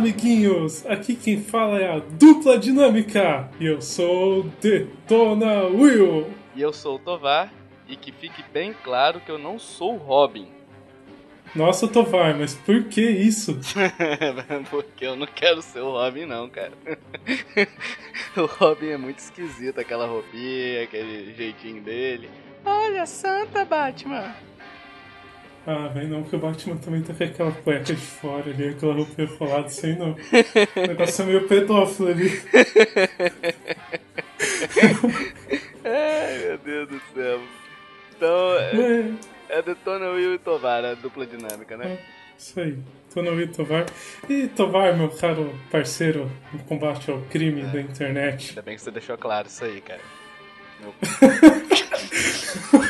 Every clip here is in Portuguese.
amiguinhos! Aqui quem fala é a dupla dinâmica e eu sou Detona Will. E eu sou o Tovar e que fique bem claro que eu não sou o Robin. Nossa, Tovar, mas por que isso? Porque eu não quero ser o Robin, não, cara. o Robin é muito esquisito, aquela roupinha, aquele jeitinho dele. Olha, Santa Batman! Ah, vem não, porque o Batman também tá com aquela cueca de fora ali, aquela roupa enrolada, sei não. O negócio é meio pedófilo ali. Ai, meu Deus do céu. Então, é, é Detona Will e Tovar, a dupla dinâmica, né? É, isso aí. Detona Will e Tovar. E Tovar, meu caro parceiro no combate ao crime da internet. Ainda bem que você deixou claro isso aí, cara. Meu...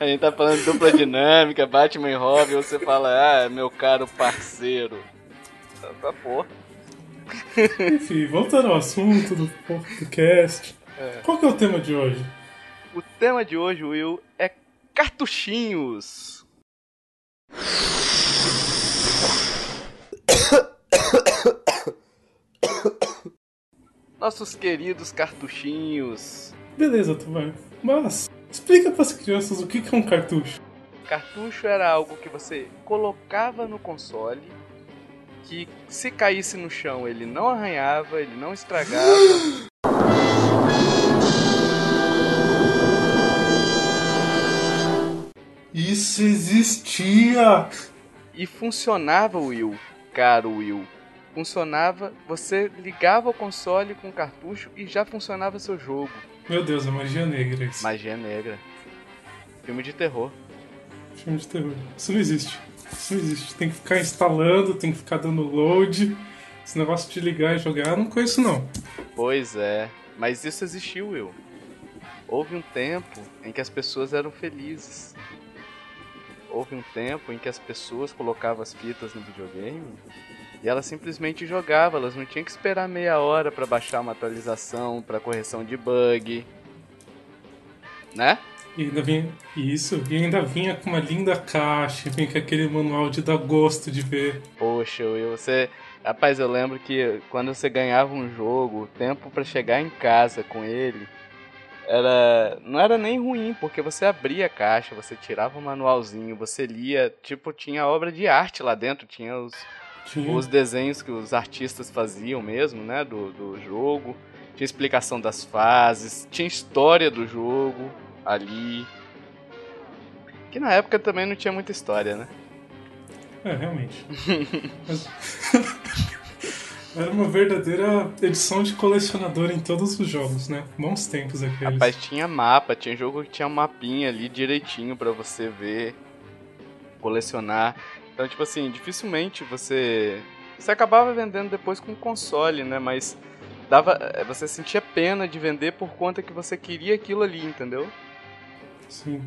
A gente tá falando de dupla dinâmica, Batman e Robin, você fala, ah, meu caro parceiro. Tá, tá porra. Enfim, voltando ao assunto do podcast. É. Qual que é o tema de hoje? O tema de hoje, Will, é cartuchinhos. Nossos queridos cartuchinhos. Beleza, Tomar. Mas Explica para as crianças o que é um cartucho. Cartucho era algo que você colocava no console, que se caísse no chão ele não arranhava, ele não estragava. Isso existia! E funcionava, Will, caro Will. Funcionava, você ligava o console com o cartucho e já funcionava seu jogo. Meu Deus, é magia negra isso. Magia negra. Filme de terror. Filme de terror. Isso não existe. Isso não existe. Tem que ficar instalando, tem que ficar dando load. Esse negócio de ligar e jogar, eu não conheço não. Pois é. Mas isso existiu, Will. Houve um tempo em que as pessoas eram felizes. Houve um tempo em que as pessoas colocavam as fitas no videogame e elas simplesmente jogavam, elas não tinham que esperar meia hora para baixar uma atualização, para correção de bug. Né? E ainda vinha isso, e ainda vinha com uma linda caixa, vinha com aquele manual de dar gosto de ver. Poxa, Will, você. Rapaz, eu lembro que quando você ganhava um jogo, o tempo para chegar em casa com ele era não era nem ruim, porque você abria a caixa, você tirava o manualzinho, você lia, tipo, tinha obra de arte lá dentro, tinha os tinha. os desenhos que os artistas faziam mesmo, né, do, do jogo. Tinha explicação das fases, tinha história do jogo ali. Que na época também não tinha muita história, né? É, realmente. Era uma verdadeira edição de colecionador em todos os jogos, né? Bons tempos aqueles. Rapaz, tinha mapa, tinha jogo que tinha um mapinha ali direitinho para você ver, colecionar. Então, tipo assim, dificilmente você. Você acabava vendendo depois com console, né? Mas dava. Eh, você sentia pena de vender por conta que você queria aquilo ali, entendeu? Sim.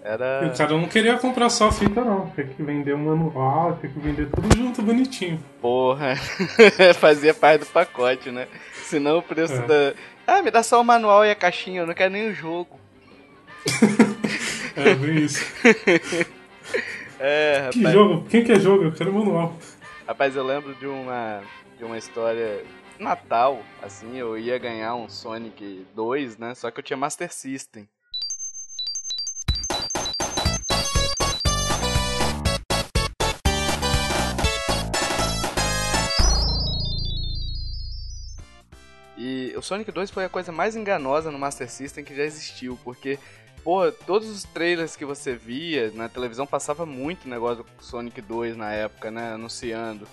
Era... E o cara não queria comprar só a fita, não. Tem que vender o manual, tem que vender tudo junto bonitinho. Porra, fazia parte do pacote, né? Senão o preço é. da. Ah, me dá só o manual e a caixinha, eu não quero nem o jogo. é, bem isso. É, rapaz. Que jogo? Quem quer jogo? Eu quero manual. Rapaz, eu lembro de uma, de uma história. Natal, assim, eu ia ganhar um Sonic 2, né? Só que eu tinha Master System. E o Sonic 2 foi a coisa mais enganosa no Master System que já existiu, porque pô, todos os trailers que você via na televisão passava muito negócio do Sonic 2 na época, né? Anunciando.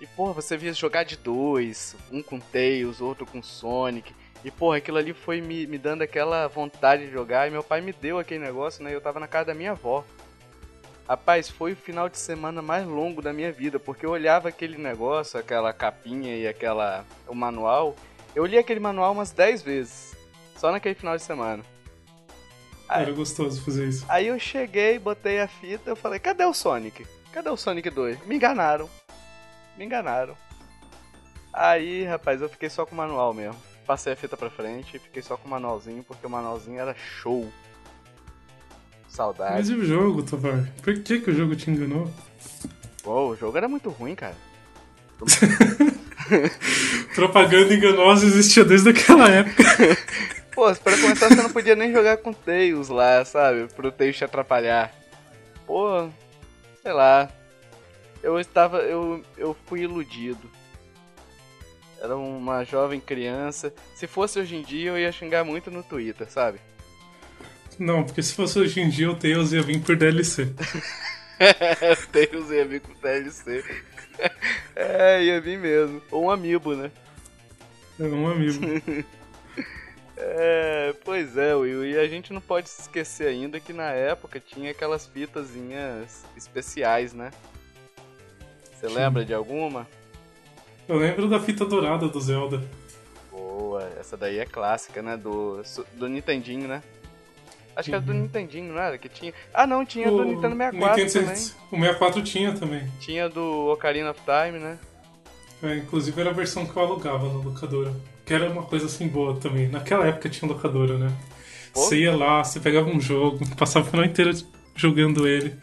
E, pô, você via jogar de dois, um com Tails, outro com Sonic. E, pô, aquilo ali foi me, me dando aquela vontade de jogar. E meu pai me deu aquele negócio, né? Eu tava na casa da minha avó. Rapaz, foi o final de semana mais longo da minha vida, porque eu olhava aquele negócio, aquela capinha e aquela o manual. Eu li aquele manual umas 10 vezes, só naquele final de semana. Aí, Era gostoso fazer isso. Aí eu cheguei, botei a fita, eu falei, cadê o Sonic? Cadê o Sonic 2? Me enganaram. Me enganaram. Aí, rapaz, eu fiquei só com o manual mesmo. Passei a fita pra frente e fiquei só com o manualzinho, porque o manualzinho era show. Saudade. Mas e o jogo, Tovar? Por que, que o jogo te enganou? Pô, o jogo era muito ruim, cara. Propaganda enganosa existia desde aquela época. Pô, pra começar você não podia nem jogar com Tails lá, sabe? Pro Tails te atrapalhar. Pô, sei lá. Eu estava. Eu, eu fui iludido. Era uma jovem criança. Se fosse hoje em dia, eu ia xingar muito no Twitter, sabe? Não, porque se fosse hoje em dia, o Tails ia vir por DLC. Tails ia vir por DLC. é, ia vir mesmo. Ou um amiibo, né? É um amigo. é, pois é, Will. E a gente não pode se esquecer ainda que na época tinha aquelas fitazinhas especiais, né? Você lembra de alguma? Eu lembro da fita dourada do Zelda. Boa, essa daí é clássica, né? Do, do Nintendinho, né? Acho que era do uhum. Nintendinho, não era? Que tinha. Ah, não, tinha o do Nintendo 64 Nintendo, também. O 64 tinha também. Tinha do Ocarina of Time, né? É, inclusive era a versão que eu alugava na locadora. Que era uma coisa assim boa também. Naquela época tinha locadora, né? Pô? Você ia lá, você pegava um jogo, passava o final inteiro jogando ele.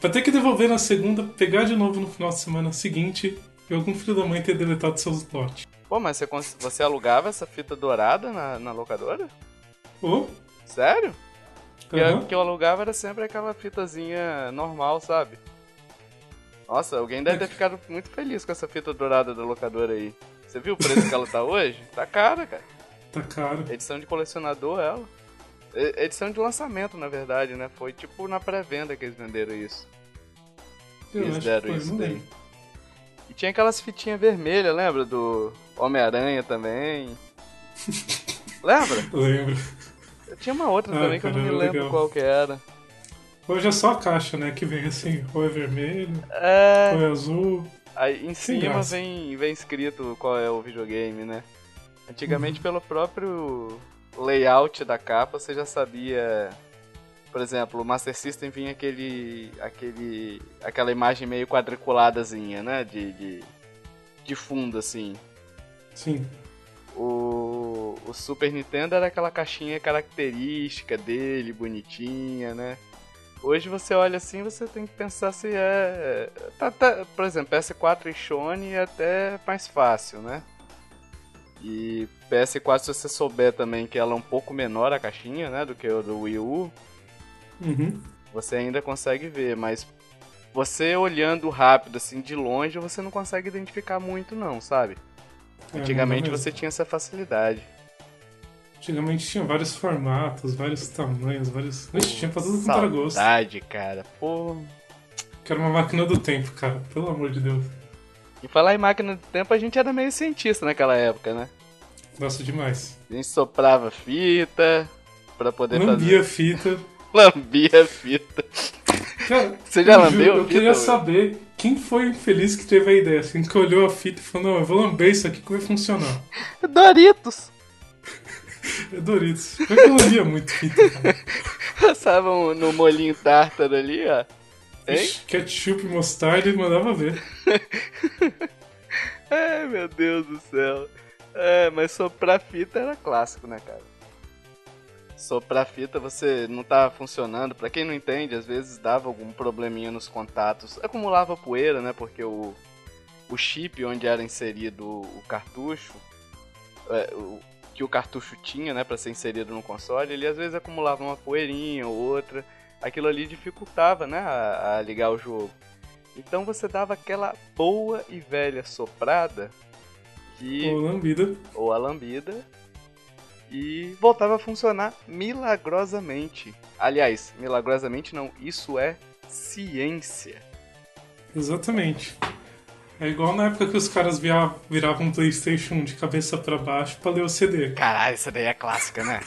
Pra ter que devolver na segunda, pegar de novo no final de semana seguinte e algum filho da mãe ter deletado seus lotes. Pô, mas você, você alugava essa fita dourada na, na locadora? Oh? Sério? Porque uhum. que eu alugava era sempre aquela fitazinha normal, sabe? Nossa, alguém deve ter ficado muito feliz com essa fita dourada da locadora aí. Você viu o preço que ela tá hoje? Tá cara, cara. Tá caro. Edição de colecionador, ela. Edição de lançamento, na verdade, né? Foi tipo na pré-venda que eles venderam isso. Eu eles deram isso daí. E tinha aquelas fitinhas vermelhas, lembra? Do Homem-Aranha também. lembra? Lembro. Tinha uma outra ah, também que eu não me lembro legal. qual que era. Hoje é só a caixa, né? Que vem assim, ou é vermelho, é... ou é azul. Aí em cima vem, vem escrito qual é o videogame, né? Antigamente, uhum. pelo próprio layout da capa, você já sabia. Por exemplo, o Master System vinha aquele. aquele. aquela imagem meio quadriculadazinha, né? De, de, de fundo, assim. Sim. O, o Super Nintendo era aquela caixinha característica dele, bonitinha, né? Hoje você olha assim, você tem que pensar se é. Tá, tá, por exemplo, PS4 e Sony é até mais fácil, né? E PS4, se você souber também que ela é um pouco menor a caixinha, né? Do que o do Wii U, uhum. você ainda consegue ver, mas você olhando rápido, assim, de longe, você não consegue identificar muito, não, sabe? É, Antigamente você tinha essa facilidade. Antigamente tinha vários formatos, vários tamanhos, vários. Pô, tinha pra tudo quanto gosto. Saudade, cara. Pô. Quero uma máquina do tempo, cara. Pelo amor de Deus. E falar em máquina do tempo, a gente era meio cientista naquela época, né? Gosto demais. A gente soprava fita pra poder Lambia fazer. fita. Lambia fita. Cara, Você já lambeu? Eu queria saber quem foi o infeliz que teve a ideia, assim, que olhou a fita e falou, não, eu vou lamber isso aqui que vai funcionar. Doritos! É Doritos. Como é que eu lambia muito cara? Passavam no molinho tártaro ali, ó. Hein? Ketchup e mostarda e mandava ver. Ai, meu Deus do céu. É, mas soprar fita era clássico, né, cara? soprar fita você não tá funcionando. Para quem não entende, às vezes dava algum probleminha nos contatos. Acumulava poeira, né? Porque o, o chip onde era inserido o cartucho, é, o, que o cartucho tinha, né, para ser inserido no console, ele às vezes acumulava uma poeirinha ou outra. Aquilo ali dificultava, né, a, a ligar o jogo. Então você dava aquela boa e velha soprada que ou a lambida ou a lambida e voltava a funcionar milagrosamente. Aliás, milagrosamente não, isso é ciência. Exatamente. É igual na época que os caras viravam um PlayStation de cabeça para baixo pra ler o CD. Caralho, essa daí é clássica, né?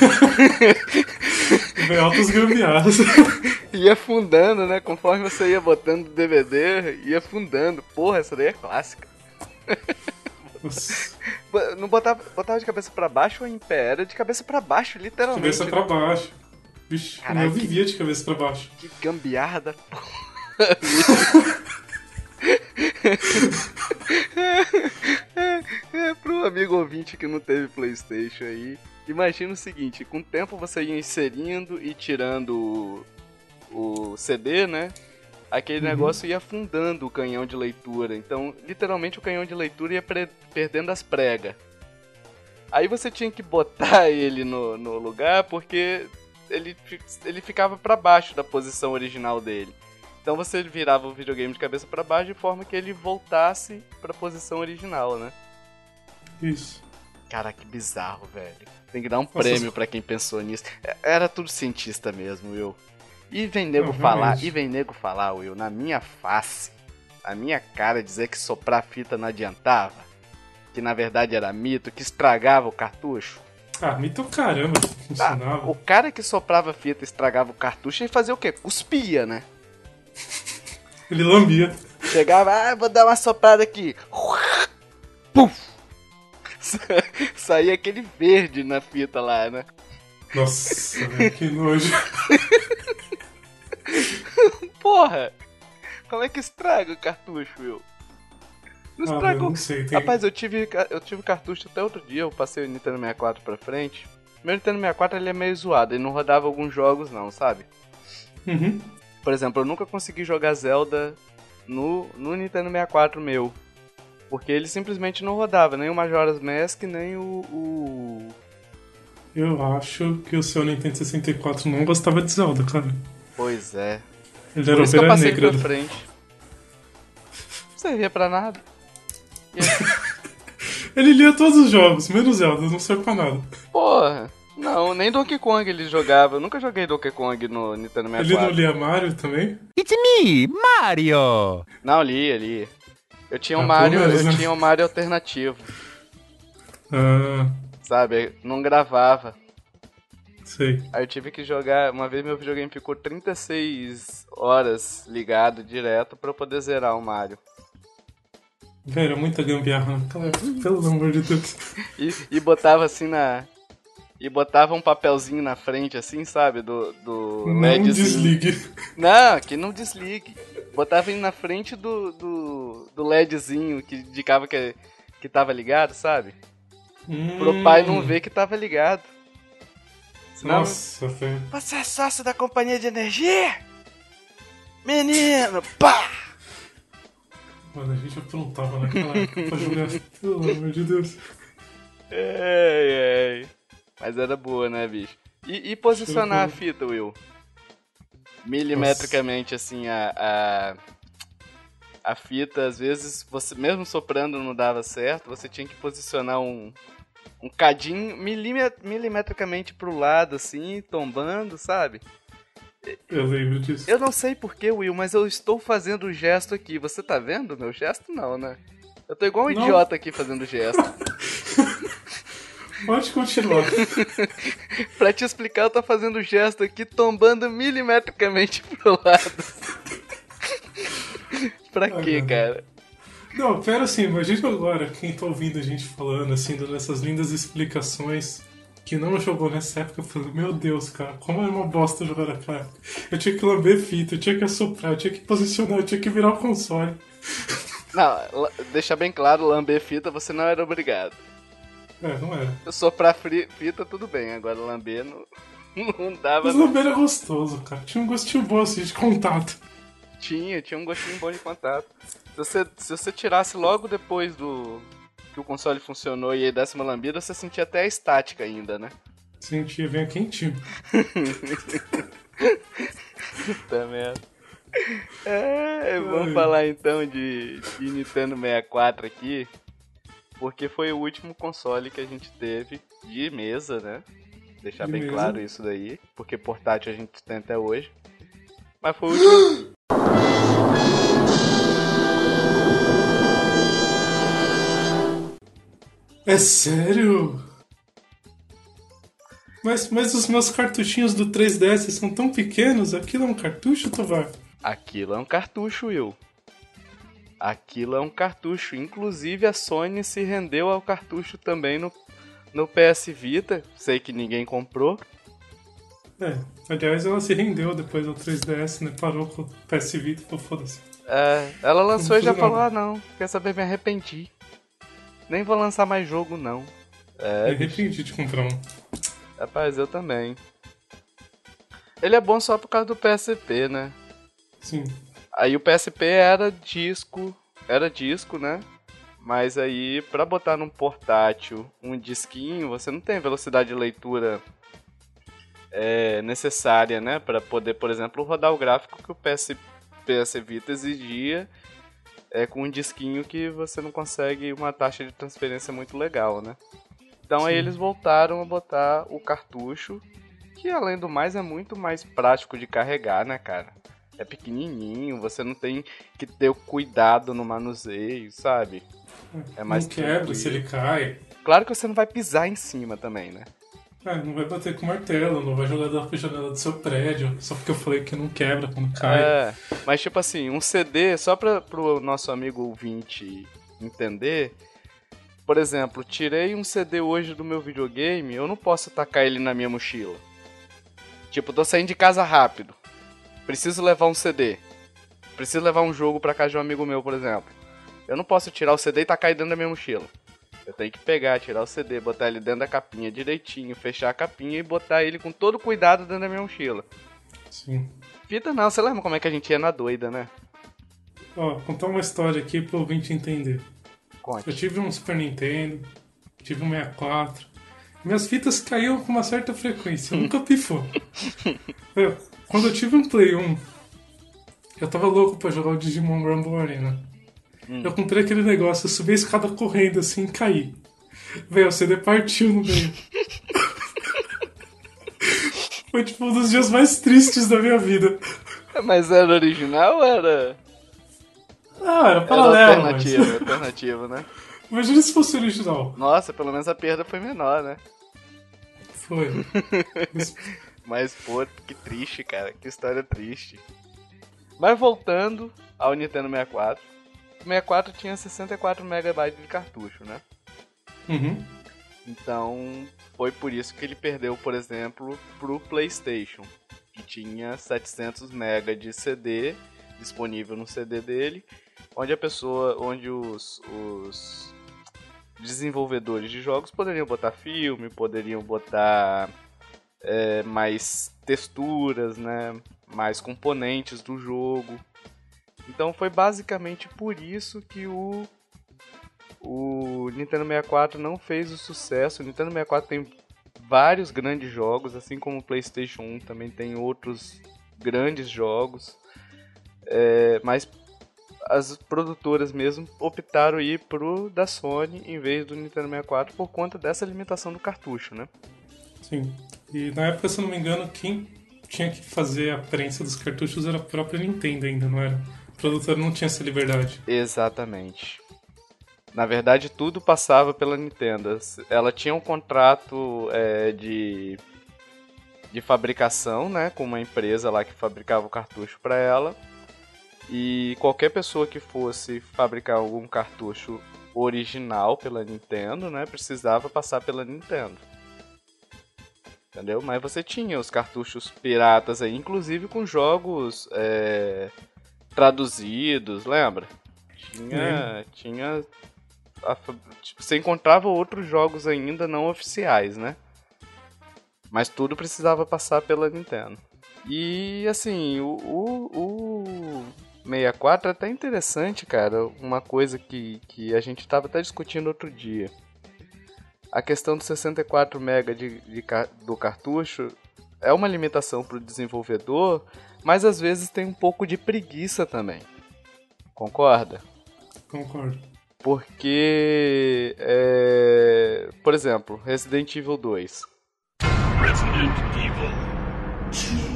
Vem altos gambiarras. ia afundando, né? Conforme você ia botando o DVD, ia afundando. Porra, essa daí é clássica. Não botava, botava de cabeça para baixo ou em pé? Era de cabeça para baixo, literalmente. Cabeça para baixo. Vixe, Caraca, eu vivia de cabeça para baixo. Que gambiarra da porra. é, pro amigo ouvinte que não teve Playstation aí, imagina o seguinte, com o tempo você ia inserindo e tirando o, o CD, né? aquele uhum. negócio ia afundando o canhão de leitura. Então, literalmente, o canhão de leitura ia perdendo as pregas. Aí você tinha que botar ele no, no lugar porque ele, ele ficava para baixo da posição original dele. Então você virava o videogame de cabeça para baixo de forma que ele voltasse para a posição original, né? Isso. Cara, que bizarro, velho. Tem que dar um Nossa, prêmio para quem pensou nisso. É, era tudo cientista mesmo, Will. E vem nego Não, falar, realmente. e vem nego falar, Will, na minha face, na minha cara, dizer que soprar fita não adiantava. Que na verdade era mito, que estragava o cartucho. Ah, mito caramba, funcionava. Ah, o cara que soprava fita estragava o cartucho e fazia o quê? Cuspia, né? Ele lambia. Chegava, ah, vou dar uma soprada aqui. Puf! Saía aquele verde na fita lá, né? Nossa, que nojo. Porra! Como é que estraga o cartucho, Will? Não ah, estragou. Ah, não sei, tem... Rapaz, eu tive, eu tive cartucho até outro dia, eu passei o Nintendo 64 pra frente. Meu Nintendo 64 ele é meio zoado, ele não rodava alguns jogos não, sabe? Uhum. Por exemplo, eu nunca consegui jogar Zelda no, no Nintendo 64 meu. Porque ele simplesmente não rodava, nem o Majora's Mask, nem o, o... Eu acho que o seu Nintendo 64 não gostava de Zelda, cara. Pois é. Ele era ovelha negra. Pra frente. Não servia pra nada. ele lia todos os jogos, menos Zelda, não serve pra nada. Porra. Não, nem Donkey Kong ele jogava. Eu nunca joguei Donkey Kong no Nintendo 64. Ele não lia Mario também? It's me, Mario! Não, lia, lia. Eu tinha um ah, Mario, eu né? tinha um Mario alternativo. Ah. Sabe, não gravava. Sei. Aí eu tive que jogar, uma vez meu videogame ficou 36 horas ligado direto para poder zerar o Mario. Velho, muita gambiarra naquela pelo amor de Deus. e, e botava assim na, e botava um papelzinho na frente, assim, sabe? Do, do não LEDzinho. desligue. Não, que não desligue. Botava ele na frente do, do, do LEDzinho que indicava que, que tava ligado, sabe? Hum. Pro pai não ver que tava ligado. Senão, Nossa, velho. Você é sócio da companhia de energia? Menino, pá! Mano, a gente aprontava naquela época pra jogar. Pelo amor de Deus. Ei, ei. Mas era boa, né, bicho? E, e posicionar a fita, Will? Milimetricamente, Nossa. assim, a, a, a fita, às vezes, você mesmo soprando não dava certo, você tinha que posicionar um, um cadinho milimet, milimetricamente pro lado, assim, tombando, sabe? Eu lembro disso. Eu não sei porquê, Will, mas eu estou fazendo o gesto aqui. Você tá vendo meu gesto? Não, né? Eu tô igual um não. idiota aqui fazendo gesto. Pode continuar. pra te explicar, eu tô fazendo gesto aqui, tombando milimetricamente pro lado. pra ah, quê, cara? Não, pera assim, imagina agora quem tá ouvindo a gente falando, assim, dando essas lindas explicações que não jogou nessa época, eu falei, meu Deus, cara, como é uma bosta jogar naquela época. Eu tinha que lamber fita, eu tinha que assoprar, eu tinha que posicionar, eu tinha que virar o console. Não, deixa bem claro, lamber fita você não era obrigado. É, não era. Eu soprar fita, tudo bem. Agora lamber não, não dava. Mas lamber era gostoso, cara. Tinha um gostinho bom assim de contato. Tinha, tinha um gostinho bom de contato. Se você, se você tirasse logo depois do que o console funcionou e aí desse uma lambida, você sentia até a estática ainda, né? Sentia, vem quentinho. Puta merda. É, vamos Ai. falar então de, de Nintendo 64 aqui porque foi o último console que a gente teve de mesa, né? Deixar de bem mesa. claro isso daí, porque portátil a gente tem até hoje. Mas foi o último. É sério? Mas, mas os meus cartuchinhos do 3DS são tão pequenos? Aquilo é um cartucho, Tovar? Aquilo é um cartucho, Will. Aquilo é um cartucho. Inclusive a Sony se rendeu ao cartucho também no, no PS Vita. Sei que ninguém comprou. É, aliás, ela se rendeu depois do 3DS, né? Parou com o PS Vita e foda-se. É, ela lançou e já falou: ah, não, quer saber, me arrependi. Nem vou lançar mais jogo, não. É, me arrependi de comprar um. Rapaz, eu também. Ele é bom só por causa do PSP, né? Sim. Aí o PSP era disco, era disco, né? Mas aí, pra botar num portátil um disquinho, você não tem velocidade de leitura é, necessária, né? Para poder, por exemplo, rodar o gráfico que o PS, PS Vita exigia é, com um disquinho que você não consegue uma taxa de transferência muito legal, né? Então Sim. aí eles voltaram a botar o cartucho, que além do mais é muito mais prático de carregar, né, cara? É pequenininho, você não tem que ter o cuidado no manuseio, sabe? É mais não quebra se ele cai. Claro que você não vai pisar em cima também, né? É, não vai bater com martelo, não vai jogar da janela do seu prédio, só porque eu falei que não quebra quando cai. É, mas tipo assim, um CD, só pra, pro nosso amigo ouvinte entender, por exemplo, tirei um CD hoje do meu videogame, eu não posso tacar ele na minha mochila. Tipo, tô saindo de casa rápido, preciso levar um CD, preciso levar um jogo pra casa de um amigo meu, por exemplo. Eu não posso tirar o CD e tacar ele dentro da minha mochila. Eu tenho que pegar, tirar o CD, botar ele dentro da capinha direitinho, fechar a capinha e botar ele com todo cuidado dentro da minha mochila. Sim. Fita não, você lembra como é que a gente ia na doida, né? Ó, contar uma história aqui pro ouvinte entender. Conte. Eu tive um Super Nintendo, tive um 64. Minhas fitas caíam com uma certa frequência, nunca pifou. eu, quando eu tive um Play 1, eu tava louco pra jogar o Digimon Rumble Arena. Hum. Eu comprei aquele negócio, eu subi a escada correndo assim e caí. Velho, o CD partiu no meio. Foi tipo um dos dias mais tristes da minha vida. Mas era original ou era. Ah, era paralelo. Era alternativo, mas... alternativo, né? Imagina se fosse original. Nossa, pelo menos a perda foi menor, né? Foi. mas, pô, que triste, cara. Que história triste. Mas voltando ao Nintendo 64. 64 tinha 64 MB de cartucho, né? Uhum. Então, foi por isso que ele perdeu, por exemplo, pro PlayStation, que tinha 700 MB de CD disponível no CD dele, onde a pessoa, onde os, os desenvolvedores de jogos poderiam botar filme, poderiam botar é, mais texturas, né, mais componentes do jogo. Então foi basicamente por isso que o o Nintendo 64 não fez o sucesso. O Nintendo 64 tem vários grandes jogos, assim como o PlayStation 1 também tem outros grandes jogos. É, mas as produtoras mesmo optaram ir pro da Sony em vez do Nintendo 64 por conta dessa limitação do cartucho, né? Sim. E na época, se eu não me engano, quem tinha que fazer a prensa dos cartuchos era a própria Nintendo ainda, não era? produtor não tinha essa liberdade. Exatamente. Na verdade, tudo passava pela Nintendo. Ela tinha um contrato é, de, de fabricação, né, com uma empresa lá que fabricava o cartucho para ela. E qualquer pessoa que fosse fabricar algum cartucho original pela Nintendo, né, precisava passar pela Nintendo. Entendeu? Mas você tinha os cartuchos piratas aí, inclusive com jogos é, traduzidos, lembra? Tinha. Tinha. A, tipo, você encontrava outros jogos ainda não oficiais, né? Mas tudo precisava passar pela Nintendo. E assim, o, o, o 64 é até interessante, cara. Uma coisa que, que a gente estava até discutindo outro dia. A questão dos 64 MB de, de, do cartucho é uma limitação para o desenvolvedor, mas às vezes tem um pouco de preguiça também. Concorda? Concordo. Porque, é... por exemplo, Resident Evil 2. Resident Evil 2.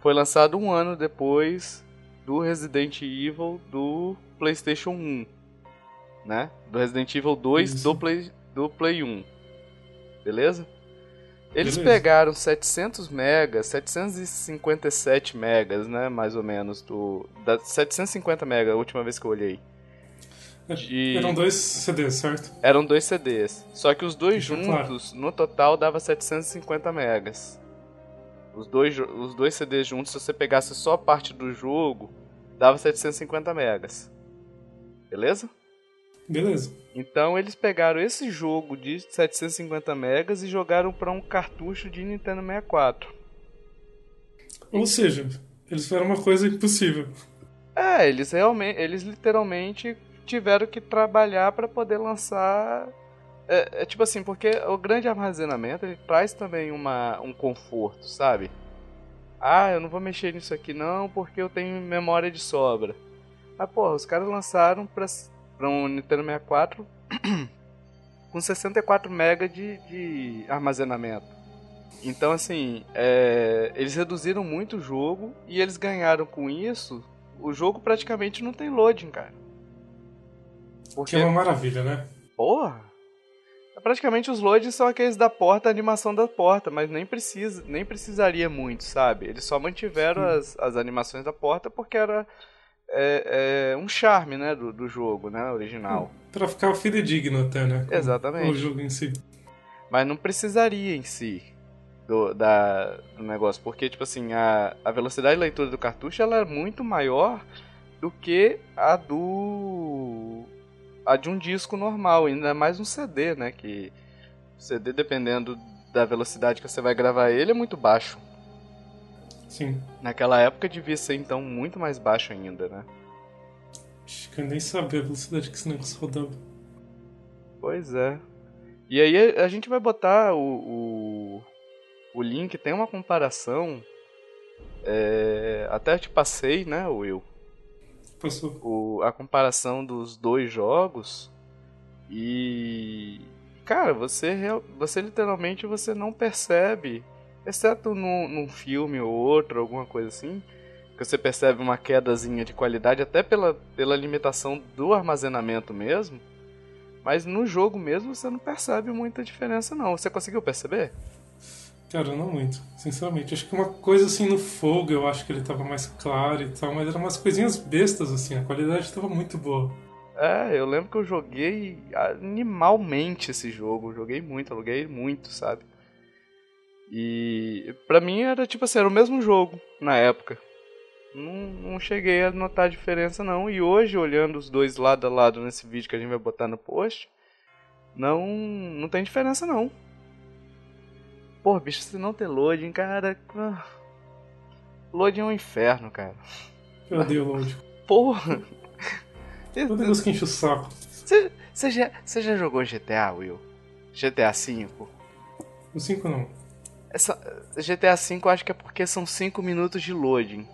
Foi lançado um ano depois do Resident Evil do PlayStation 1, né? Do Resident Evil 2 do Play, do Play 1. Beleza? Eles Beleza. pegaram 700 megas, 757 megas, né, mais ou menos, do da 750 megas, a última vez que eu olhei. É, de... Eram dois CDs, certo? Eram dois CDs. Só que os dois juntos, claro. no total, dava 750 megas. Os dois, os dois CDs juntos, se você pegasse só a parte do jogo, dava 750 megas. Beleza? Beleza. Então eles pegaram esse jogo de 750 megas e jogaram para um cartucho de Nintendo 64. Ou seja, eles fizeram uma coisa impossível. É, eles realmente, eles literalmente tiveram que trabalhar para poder lançar. É, é, tipo assim, porque o grande armazenamento ele traz também uma, um conforto, sabe? Ah, eu não vou mexer nisso aqui não porque eu tenho memória de sobra. Ah, porra, os caras lançaram pra, pra um Nintendo 64 com 64 MB de, de armazenamento. Então, assim, é, eles reduziram muito o jogo e eles ganharam com isso. O jogo praticamente não tem loading, cara. Porque... Que é uma maravilha, né? Porra! Praticamente os loads são aqueles da porta, a animação da porta, mas nem precisa, nem precisaria muito, sabe? Eles só mantiveram as, as animações da porta porque era é, é um charme, né, do, do jogo, né, original. Pra ficar fidedigno até, né? Exatamente. O jogo em si. Mas não precisaria em si do, da, do negócio, porque, tipo assim, a, a velocidade de leitura do cartucho ela é muito maior do que a do a de um disco normal, ainda mais um CD, né, que o CD dependendo da velocidade que você vai gravar ele é muito baixo. Sim. Naquela época devia ser então muito mais baixo ainda, né? Acho que eu nem sabia a velocidade que esse negócio rodava. Pois é. E aí a gente vai botar o, o, o link, tem uma comparação. É, até te passei, né, Will? Passou. O, a comparação dos dois jogos. E. Cara, você, você literalmente você não percebe exceto num, num filme ou outro, alguma coisa assim, que você percebe uma quedazinha de qualidade, até pela, pela limitação do armazenamento mesmo. Mas no jogo mesmo você não percebe muita diferença não. Você conseguiu perceber? Cara, não muito, sinceramente. Acho que uma coisa assim no fogo, eu acho que ele tava mais claro e tal, mas eram umas coisinhas bestas assim, a qualidade tava muito boa. É, eu lembro que eu joguei animalmente esse jogo, joguei muito, aluguei muito, sabe? E pra mim era tipo assim, era o mesmo jogo na época. Não, não cheguei a notar a diferença não. E hoje, olhando os dois lado a lado nesse vídeo que a gente vai botar no post, não, não tem diferença não. Pô, bicho, se não ter loading, cara. Ah, loading é um inferno, cara. Eu odeio loading. Porra! Meu Deus que enche o saco. Você já, já jogou GTA, Will? GTA V? O 5 não. Essa, GTA V eu acho que é porque são 5 minutos de loading.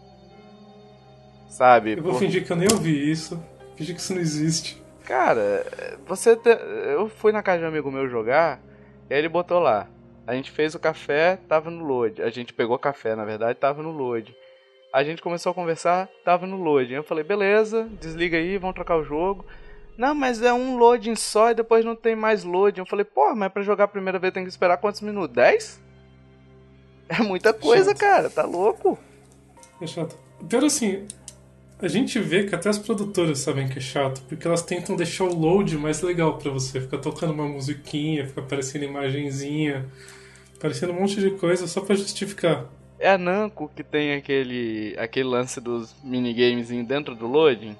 Sabe? Eu vou Por... fingir que eu nem ouvi isso. Fingir que isso não existe. Cara, você. Te... Eu fui na casa de um amigo meu jogar, e aí ele botou lá. A gente fez o café, tava no load. A gente pegou café, na verdade, tava no load. A gente começou a conversar, tava no load. Eu falei, beleza, desliga aí, vamos trocar o jogo. Não, mas é um loading só e depois não tem mais loading. Eu falei, pô, mas pra jogar a primeira vez tem que esperar quantos minutos? 10? É muita coisa, chato. cara, tá louco? É chato. Pior assim, a gente vê que até as produtoras sabem que é chato, porque elas tentam deixar o load mais legal para você. Fica tocando uma musiquinha, fica aparecendo imagenzinha, aparecendo um monte de coisa só para justificar. É a Namco que tem aquele, aquele lance dos minigames dentro do loading?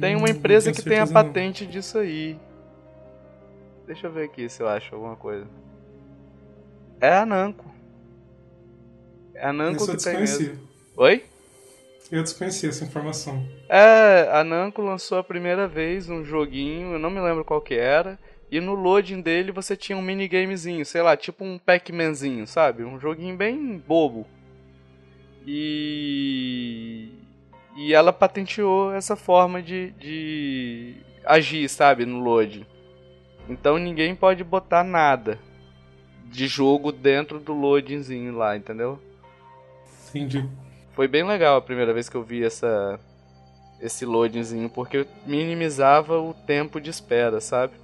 Tem uma hum, empresa que tem a patente não. disso aí. Deixa eu ver aqui se eu acho alguma coisa. É a Namco. É a Namco que tem mesmo. Oi? Eu desconhecia essa informação. É, a Namco lançou a primeira vez um joguinho, eu não me lembro qual que era, e no loading dele você tinha um minigamezinho, sei lá, tipo um Pac-Manzinho, sabe? Um joguinho bem bobo. E. E ela patenteou essa forma de, de agir, sabe, no loading. Então ninguém pode botar nada de jogo dentro do loadingzinho lá, entendeu? Entendi. Foi bem legal a primeira vez que eu vi essa esse loadingzinho, porque minimizava o tempo de espera, sabe?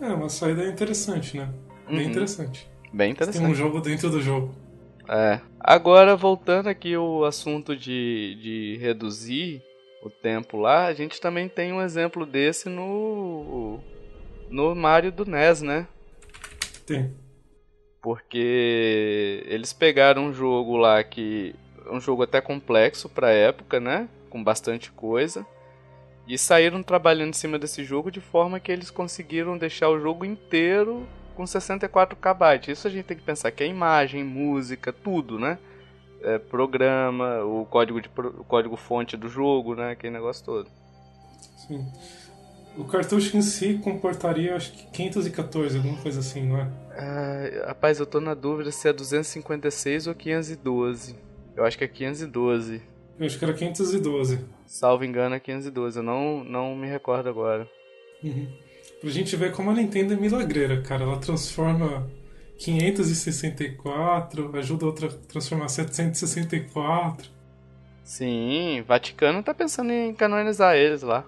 É, uma saída interessante, né? Bem uhum. interessante. Bem interessante. Tem um jogo dentro do jogo. É. Agora, voltando aqui o assunto de, de reduzir o tempo lá, a gente também tem um exemplo desse no no Mario do NES, né? Tem. Porque eles pegaram um jogo lá que. Um jogo até complexo pra época, né? Com bastante coisa. E saíram trabalhando em cima desse jogo de forma que eles conseguiram deixar o jogo inteiro com 64 KB. Isso a gente tem que pensar que é imagem, música, tudo, né? é, programa, o código, de, o código fonte do jogo, né? Aquele negócio todo. Sim. O cartucho em si comportaria, acho que 514, alguma coisa assim, não é? Ah, rapaz, eu tô na dúvida se é 256 ou 512. Eu acho que é 512. Eu acho que era 512. Salvo engano, é 512. Eu não, não me recordo agora. Uhum. Pra gente ver como a Nintendo é milagreira, cara. Ela transforma 564, ajuda outra a transformar 764. Sim, Vaticano tá pensando em canonizar eles lá.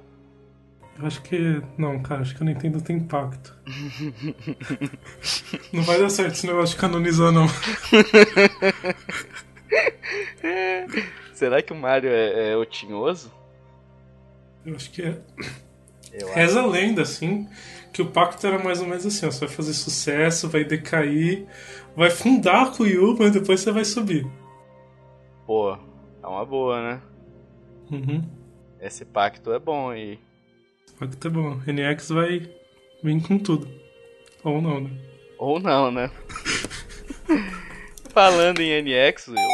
Eu acho que. Não, cara, acho que a Nintendo tem impacto. não vai dar certo esse negócio de canonizar, não. Será que o Mario é, é otinhoso? Eu acho que é. Eu Reza a lenda, assim, que o pacto era mais ou menos assim: ó, você vai fazer sucesso, vai decair, vai fundar com o Yu, mas depois você vai subir. Pô, é uma boa, né? Uhum. Esse pacto é bom aí. Pacto é bom. NX vai vir com tudo. Ou não, né? Ou não, né? Falando em NX, Will,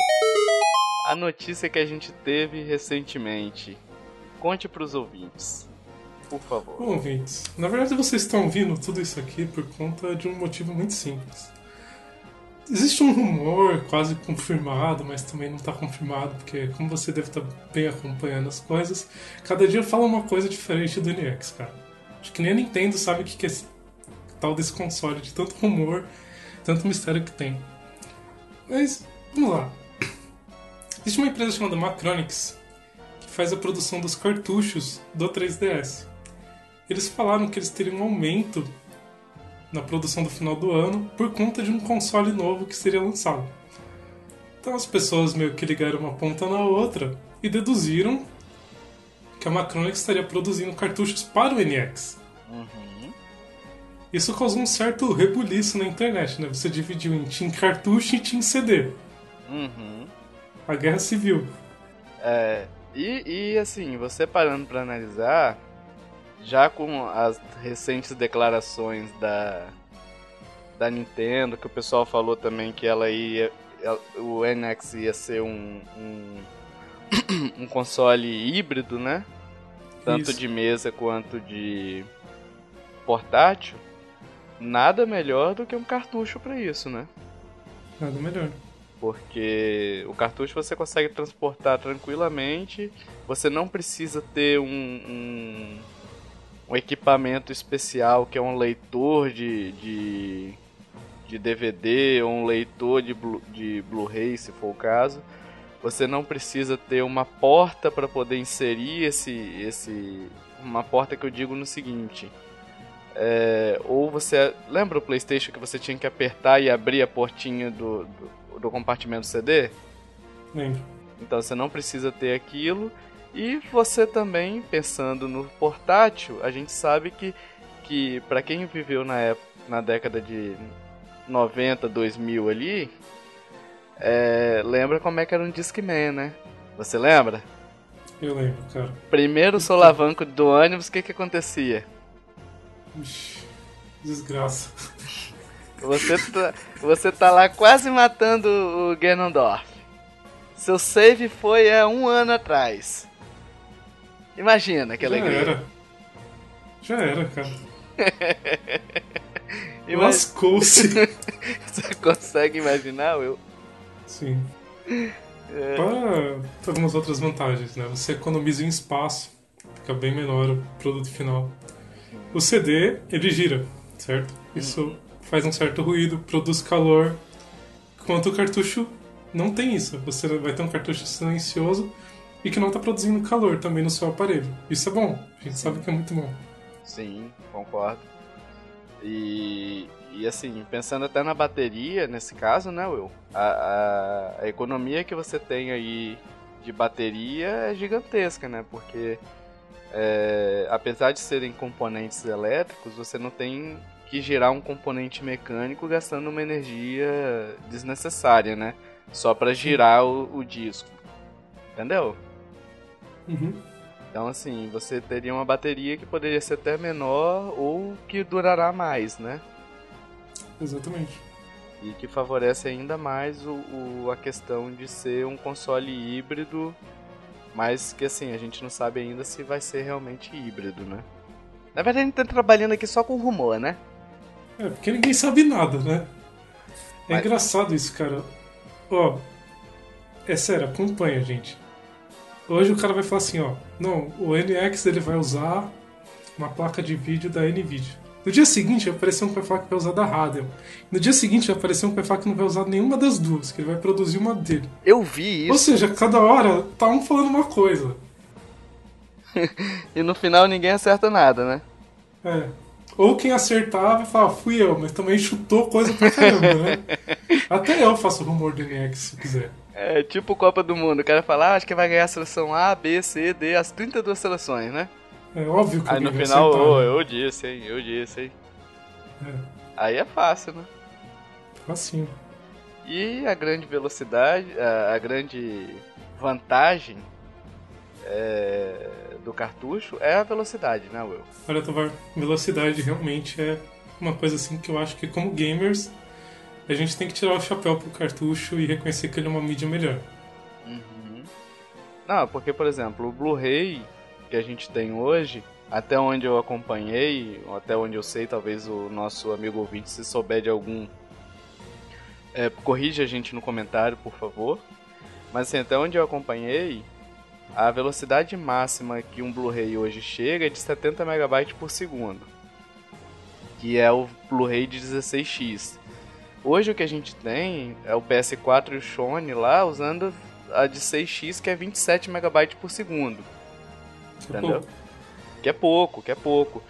a notícia que a gente teve recentemente. Conte pros ouvintes por favor. Bom, ouvintes, na verdade vocês estão ouvindo tudo isso aqui por conta de um motivo muito simples. Existe um rumor quase confirmado, mas também não está confirmado, porque como você deve estar tá bem acompanhando as coisas, cada dia fala uma coisa diferente do NX, cara. Acho que nem a Nintendo sabe o que é tal desse console, de tanto rumor, tanto mistério que tem. Mas, vamos lá. Existe uma empresa chamada Macronix que faz a produção dos cartuchos do 3DS eles falaram que eles teriam um aumento na produção do final do ano por conta de um console novo que seria lançado. Então as pessoas meio que ligaram uma ponta na outra e deduziram que a Macronix estaria produzindo cartuchos para o NX. Uhum. Isso causou um certo rebuliço na internet, né? Você dividiu em Team Cartucho e Team CD. Uhum. A guerra civil. É, e, e assim, você parando para analisar, já com as recentes declarações da, da Nintendo, que o pessoal falou também que ela ia. O NX ia ser um, um, um console híbrido, né? Tanto isso. de mesa quanto de portátil. Nada melhor do que um cartucho para isso, né? Nada melhor. Porque o cartucho você consegue transportar tranquilamente, você não precisa ter um, um um equipamento especial que é um leitor de, de, de DVD ou um leitor de, Blu, de Blu-ray, se for o caso. Você não precisa ter uma porta para poder inserir esse, esse. Uma porta que eu digo no seguinte. É, ou você. Lembra o PlayStation que você tinha que apertar e abrir a portinha do, do, do compartimento CD? Lembro. Então você não precisa ter aquilo e você também, pensando no portátil, a gente sabe que, que para quem viveu na, época, na década de 90, 2000 ali, é, lembra como é que era um Discman, né? Você lembra? Eu lembro, cara. Primeiro solavanco do ônibus, o que que acontecia? Desgraça. Você tá, você tá lá quase matando o Ganondorf. Seu save foi há um ano atrás. Imagina que alegria. Já era. Já era, cara. Lascou-se. Você consegue imaginar, Will? Sim. É... Para algumas outras vantagens, né? Você economiza em espaço, fica bem menor o produto final. O CD, ele gira, certo? Isso hum. faz um certo ruído, produz calor, enquanto o cartucho não tem isso. Você vai ter um cartucho silencioso e que não está produzindo calor também no seu aparelho. Isso é bom, a gente sabe que é muito bom. Sim, concordo. E, e assim, pensando até na bateria, nesse caso, né, Will? A, a, a economia que você tem aí de bateria é gigantesca, né? Porque é, apesar de serem componentes elétricos, você não tem que girar um componente mecânico gastando uma energia desnecessária, né? Só para girar o, o disco. Entendeu? Uhum. Então, assim, você teria uma bateria que poderia ser até menor ou que durará mais, né? Exatamente. E que favorece ainda mais o, o, a questão de ser um console híbrido, mas que assim, a gente não sabe ainda se vai ser realmente híbrido, né? Na verdade a gente tá trabalhando aqui só com rumor, né? É, porque ninguém sabe nada, né? É mas... engraçado isso, cara. Ó, é sério, acompanha, gente. Hoje o cara vai falar assim, ó, não, o NX ele vai usar uma placa de vídeo da NVIDIA. No dia seguinte vai aparecer um que vai falar que vai usar da Radeon. No dia seguinte vai aparecer um que vai falar que não vai usar nenhuma das duas, que ele vai produzir uma dele. Eu vi isso. Ou seja, cada hora tá um falando uma coisa. e no final ninguém acerta nada, né? É. Ou quem acertar vai falar, fui eu, mas também chutou coisa pra caramba, né? Até eu faço rumor do NX se quiser. É tipo Copa do Mundo, o cara fala, ah, acho que vai ganhar a seleção A, B, C, D, as 32 seleções, né? É óbvio que Aí no final, oh, eu disse, hein, eu disse, hein. É. Aí é fácil, né? Facinho. E a grande velocidade, a, a grande vantagem é, do cartucho é a velocidade, né, Will? Olha, Tovar, velocidade realmente é uma coisa assim que eu acho que como gamers a gente tem que tirar o chapéu pro cartucho e reconhecer que ele é uma mídia melhor. Uhum. Não, porque, por exemplo, o Blu-ray que a gente tem hoje, até onde eu acompanhei, até onde eu sei, talvez o nosso amigo ouvinte, se souber de algum, é, corrija a gente no comentário, por favor. Mas assim, até onde eu acompanhei, a velocidade máxima que um Blu-ray hoje chega é de 70 MB por segundo, que é o Blu-ray de 16x. Hoje o que a gente tem é o PS4 e o Sony lá usando a de 6x que é 27 MB por segundo. Entendeu? Que é pouco, que é pouco.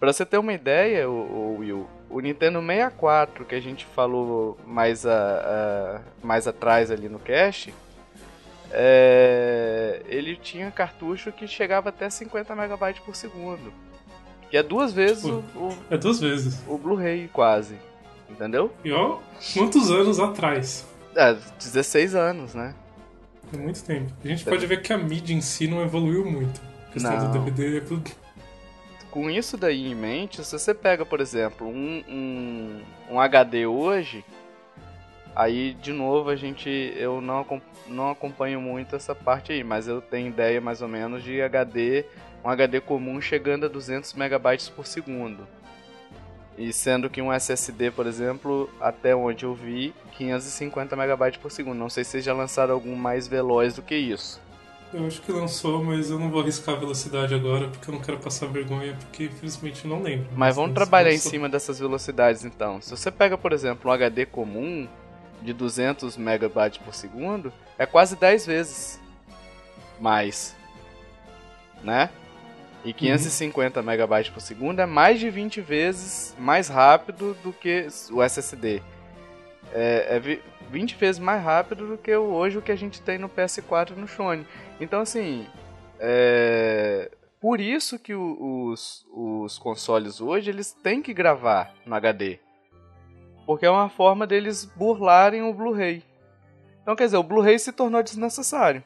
Pra você ter uma ideia, o, o Will, o Nintendo 64 que a gente falou mais, a, a mais atrás ali no cache, é, ele tinha cartucho que chegava até 50 MB por segundo. Que é duas vezes tipo, o, o, É duas vezes. O Blu-ray, quase. Entendeu? E ó, quantos anos atrás? É, 16 anos, né? É muito tempo. A gente é. pode ver que a mídia em si não evoluiu muito questão Não. do DVD. É Com isso daí em mente, se você pega, por exemplo, um, um, um HD hoje, aí de novo a gente. Eu não, não acompanho muito essa parte aí, mas eu tenho ideia mais ou menos de HD, um HD comum chegando a 200 megabytes por segundo. E sendo que um SSD, por exemplo, até onde eu vi, 550 megabytes por segundo. Não sei se já lançaram algum mais veloz do que isso. Eu acho que lançou, mas eu não vou arriscar a velocidade agora, porque eu não quero passar vergonha, porque infelizmente não lembro. Mas, vamos trabalhar em cima dessas velocidades então. Se você pega, por exemplo, um HD comum de 200 megabytes por segundo, é quase 10 vezes mais, né? E 550 uhum. megabytes por segundo é mais de 20 vezes mais rápido do que o SSD. É, é 20 vezes mais rápido do que hoje o que a gente tem no PS4 e no Sony. Então, assim, é... por isso que os, os consoles hoje eles têm que gravar no HD. Porque é uma forma deles burlarem o Blu-ray. Então, quer dizer, o Blu-ray se tornou desnecessário.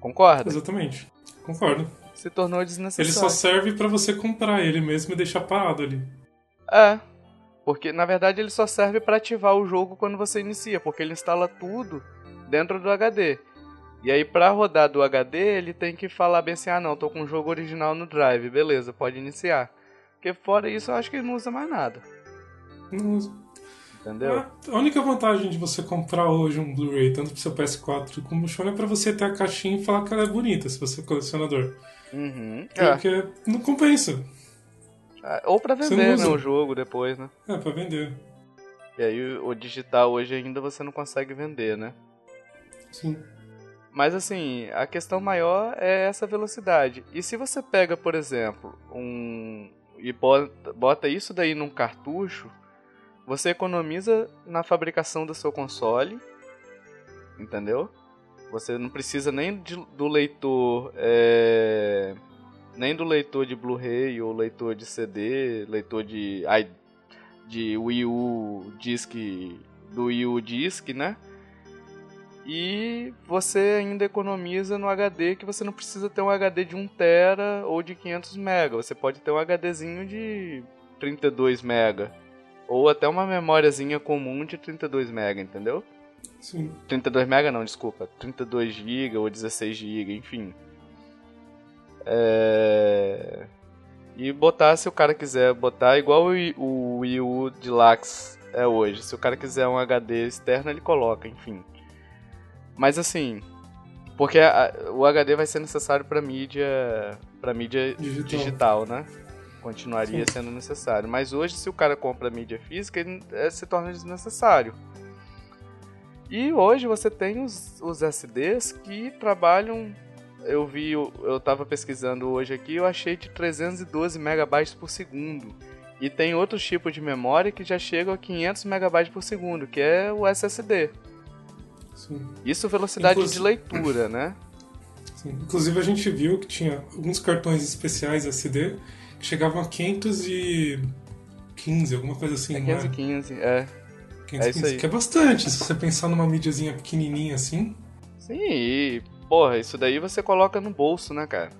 Concorda? Exatamente. Concordo. Se tornou desnecessário. Ele só serve para você comprar ele mesmo e deixar parado ali. É. Porque na verdade ele só serve para ativar o jogo quando você inicia, porque ele instala tudo dentro do HD. E aí para rodar do HD, ele tem que falar bem assim: "Ah, não, tô com o jogo original no Drive, beleza, pode iniciar". Porque fora isso, eu acho que ele não usa mais nada. Não usa. Entendeu? A única vantagem de você comprar hoje um Blu-ray, tanto pro seu PS4 como o Sony, é pra você ter a caixinha e falar que ela é bonita, se você é colecionador. Uhum. Porque é. não compensa. Ah, ou pra vender, né, o jogo depois, né? É, pra vender. E aí o digital hoje ainda você não consegue vender, né? Sim. Mas assim, a questão maior é essa velocidade. E se você pega, por exemplo, um e bota isso daí num cartucho, você economiza na fabricação do seu console, entendeu? Você não precisa nem de, do leitor, é, nem do leitor de Blu-ray ou leitor de CD, leitor de de Wii U Disc do Wii U Disc, né? E você ainda economiza no HD que você não precisa ter um HD de 1 tera ou de 500 mega. Você pode ter um HDzinho de 32 mega Ou até uma memóriazinha comum de 32 MB, entendeu? Sim. 32 MB não, desculpa. 32 GB ou 16 GB, enfim. É... E botar, se o cara quiser botar, igual o Wii U Deluxe é hoje. Se o cara quiser um HD externo, ele coloca, enfim. Mas assim, porque a, o HD vai ser necessário para mídia, para mídia digital. digital. né? Continuaria Sim. sendo necessário. Mas hoje, se o cara compra mídia física, ele é, se torna desnecessário. E hoje você tem os, os SDs que trabalham. Eu vi, eu estava pesquisando hoje aqui, eu achei de 312 megabytes por segundo. E tem outros tipos de memória que já chegam a 500 megabytes por segundo, que é o SSD. Sim. Isso velocidade Inclusive... de leitura, né? Sim. Inclusive a gente viu que tinha alguns cartões especiais SD que chegavam a 515, alguma coisa assim. É 515, é. 515, é. Que é bastante, se você pensar numa mídiazinha pequenininha assim. Sim, e, porra, isso daí você coloca no bolso, né, cara?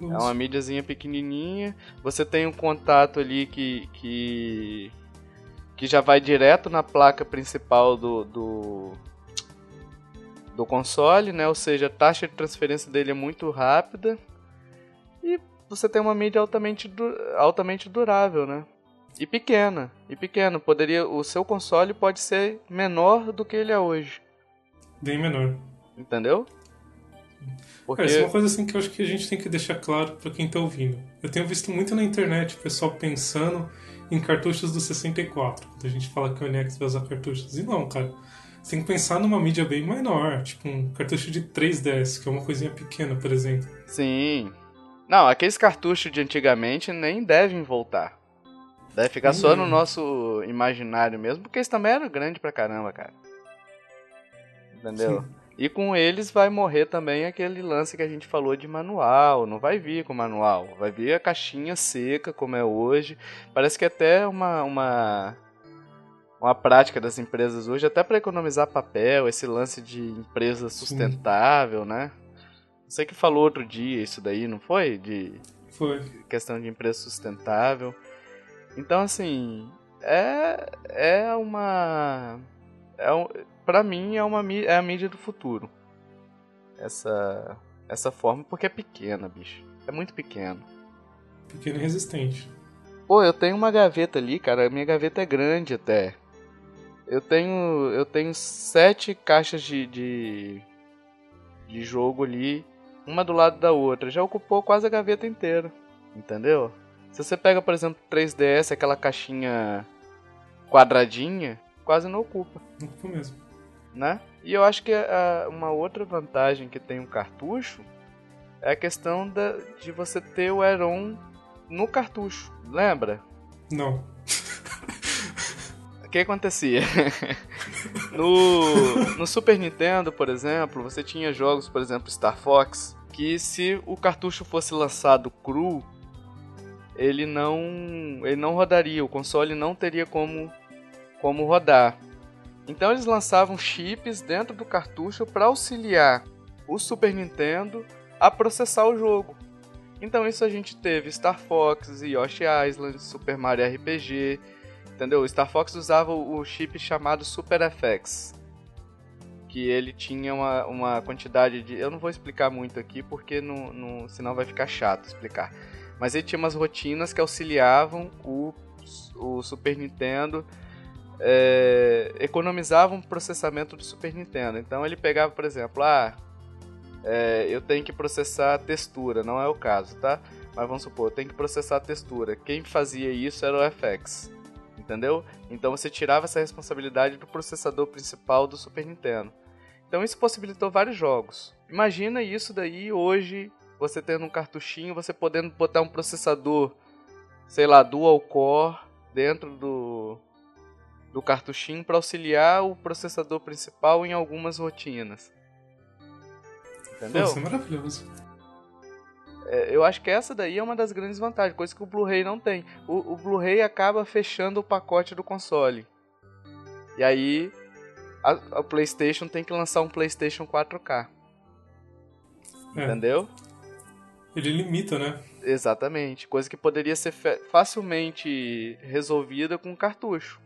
É uma mídiazinha pequenininha. Você tem um contato ali que, que, que já vai direto na placa principal do, do, do console, né? Ou seja, a taxa de transferência dele é muito rápida. E você tem uma mídia altamente, altamente durável, né? E pequena, e pequeno. Poderia, o seu console pode ser menor do que ele é hoje. Bem menor. Entendeu? Porque... É, isso é uma coisa assim que eu acho que a gente tem que deixar claro para quem tá ouvindo. Eu tenho visto muito na internet o pessoal pensando em cartuchos do 64. Quando a gente fala que o NX vai usar cartuchos. E não, cara. Você tem que pensar numa mídia bem menor, tipo um cartucho de 3DS, que é uma coisinha pequena, por exemplo. Sim. Não, aqueles cartuchos de antigamente nem devem voltar. Deve ficar nem só no nosso imaginário mesmo, porque eles também eram grandes pra caramba, cara. Entendeu? Sim. E com eles vai morrer também aquele lance que a gente falou de manual. Não vai vir com manual. Vai vir a caixinha seca, como é hoje. Parece que até uma, uma, uma prática das empresas hoje, até para economizar papel, esse lance de empresa sustentável, Sim. né? Você que falou outro dia isso daí, não foi? De foi. questão de empresa sustentável. Então, assim, é, é uma. É um, para mim é uma é a mídia do futuro. Essa essa forma porque é pequena, bicho. É muito pequeno. Pequeno e resistente. Pô, eu tenho uma gaveta ali, cara. A minha gaveta é grande até. Eu tenho eu tenho sete caixas de, de de jogo ali, uma do lado da outra. Já ocupou quase a gaveta inteira, entendeu? Se você pega, por exemplo, 3DS, aquela caixinha quadradinha, quase não ocupa. Não ocupa mesmo né? E eu acho que a, uma outra vantagem que tem um cartucho é a questão da, de você ter o Aeron no cartucho, lembra? Não. O que acontecia? no, no Super Nintendo, por exemplo, você tinha jogos, por exemplo, Star Fox, que se o cartucho fosse lançado cru, ele não ele não rodaria, o console não teria como como rodar. Então eles lançavam chips dentro do cartucho para auxiliar o Super Nintendo a processar o jogo. Então isso a gente teve Star Fox, Yoshi Island, Super Mario RPG, entendeu? Star Fox usava o chip chamado Super FX, que ele tinha uma, uma quantidade de... Eu não vou explicar muito aqui porque não, não, senão vai ficar chato explicar. Mas ele tinha umas rotinas que auxiliavam o, o Super Nintendo é, economizavam o processamento do Super Nintendo. Então ele pegava, por exemplo, ah, é, eu tenho que processar a textura, não é o caso, tá? Mas vamos supor, eu tenho que processar a textura. Quem fazia isso era o FX, entendeu? Então você tirava essa responsabilidade do processador principal do Super Nintendo. Então isso possibilitou vários jogos. Imagina isso daí hoje, você tendo um cartuchinho, você podendo botar um processador, sei lá, dual core dentro do, do cartuchinho para auxiliar o processador principal em algumas rotinas. Entendeu? Isso é maravilhoso. É, eu acho que essa daí é uma das grandes vantagens, coisa que o Blu-ray não tem. O, o Blu-ray acaba fechando o pacote do console. E aí a, a PlayStation tem que lançar um PlayStation 4K. É. Entendeu? Ele limita, né? Exatamente. Coisa que poderia ser facilmente resolvida com um cartucho.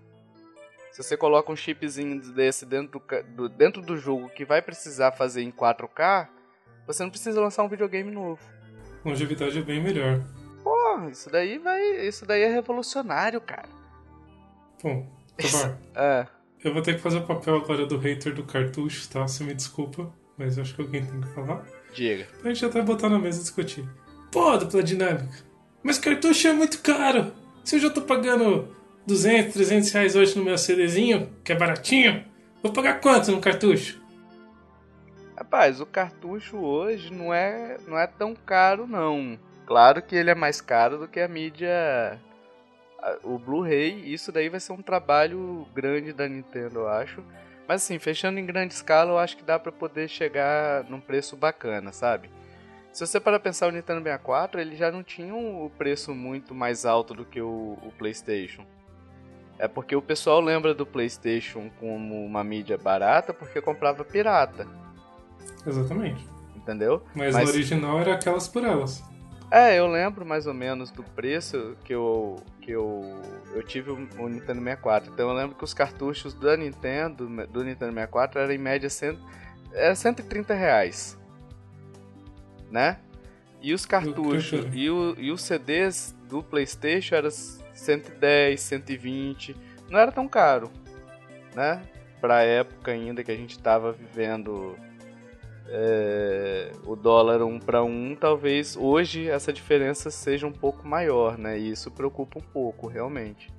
Se você coloca um chipzinho desse dentro do, dentro do jogo que vai precisar fazer em 4K, você não precisa lançar um videogame novo. Longevidade é bem melhor. Pô, isso daí vai. Isso daí é revolucionário, cara. Bom, Tabar. é. Eu vou ter que fazer o papel agora do hater do cartucho, tá? Você me desculpa, mas acho que alguém tem que falar. Diga. Pra gente até botar na mesa discutir. Pô, dupla dinâmica. Mas cartucho é muito caro. Se eu já tô pagando 200, 300 reais hoje no meu CDzinho, que é baratinho, vou pagar quanto no cartucho? Rapaz, o cartucho hoje não é, não é tão caro não. Claro que ele é mais caro do que a mídia o Blu-ray, isso daí vai ser um trabalho grande da Nintendo, eu acho. Mas assim, fechando em grande escala, eu acho que dá para poder chegar num preço bacana, sabe? Se você para pensar o Nintendo 64, ele já não tinha o preço muito mais alto do que o, o PlayStation. É porque o pessoal lembra do PlayStation como uma mídia barata porque comprava pirata. Exatamente. Entendeu? Mas, Mas... o original era aquelas por elas. É, eu lembro mais ou menos do preço que eu que eu eu tive o, Nintendo 64. Então eu lembro que os cartuchos da Nintendo do Nintendo 64 eram em média cento, era 130 reais, né? E os cartuchos e, o, e os CDs do PlayStation eram 110, 120. Não era tão caro, né? Pra época ainda que a gente estava vivendo é, o dólar um para um, talvez hoje essa diferença seja um pouco maior, né? E isso preocupa um pouco, realmente.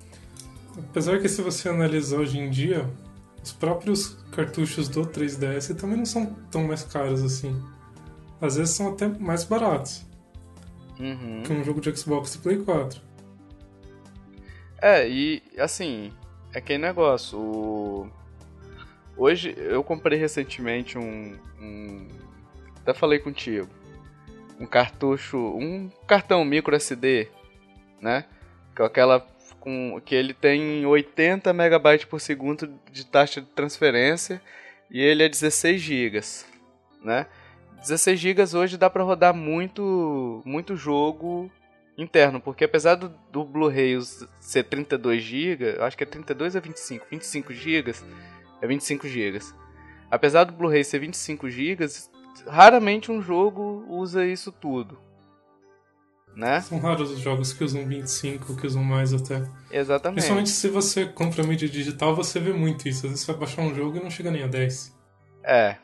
Apesar que se você analisar hoje em dia, os próprios cartuchos do 3DS também não são tão mais caros assim. Às vezes são até mais baratos uhum. que um jogo de Xbox e Play 4. É, e assim, é aquele negócio, o Hoje eu comprei recentemente um, um, até falei contigo, um cartucho, um cartão micro SD, né? Com aquela com que ele tem 80 megabytes por segundo de taxa de transferência e ele é 16 GB, né? 16 GB hoje dá para rodar muito muito jogo interno, porque apesar do, do Blu-ray ser 32 GB, acho que é 32 a 25, 25 GB, é 25 GB. Apesar do Blu-ray ser 25 GB, raramente um jogo usa isso tudo. Né? São raros os jogos que usam 25, que usam mais até. Exatamente. Principalmente se você compra mídia digital, você vê muito isso. Às vezes você vai baixar um jogo e não chega nem a 10. É.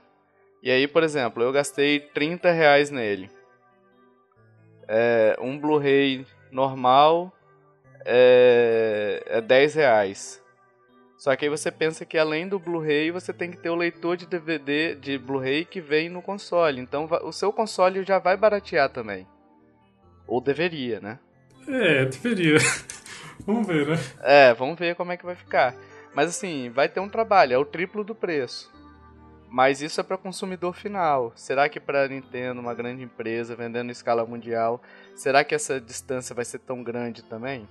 E aí, por exemplo, eu gastei 30 reais nele. É, um Blu-ray normal é, é 10 reais. Só que aí você pensa que além do Blu-ray, você tem que ter o leitor de DVD de Blu-ray que vem no console. Então o seu console já vai baratear também. Ou deveria, né? É, deveria. vamos ver, né? É, vamos ver como é que vai ficar. Mas assim, vai ter um trabalho, é o triplo do preço. Mas isso é para consumidor final. Será que para Nintendo, uma grande empresa vendendo em escala mundial, será que essa distância vai ser tão grande também?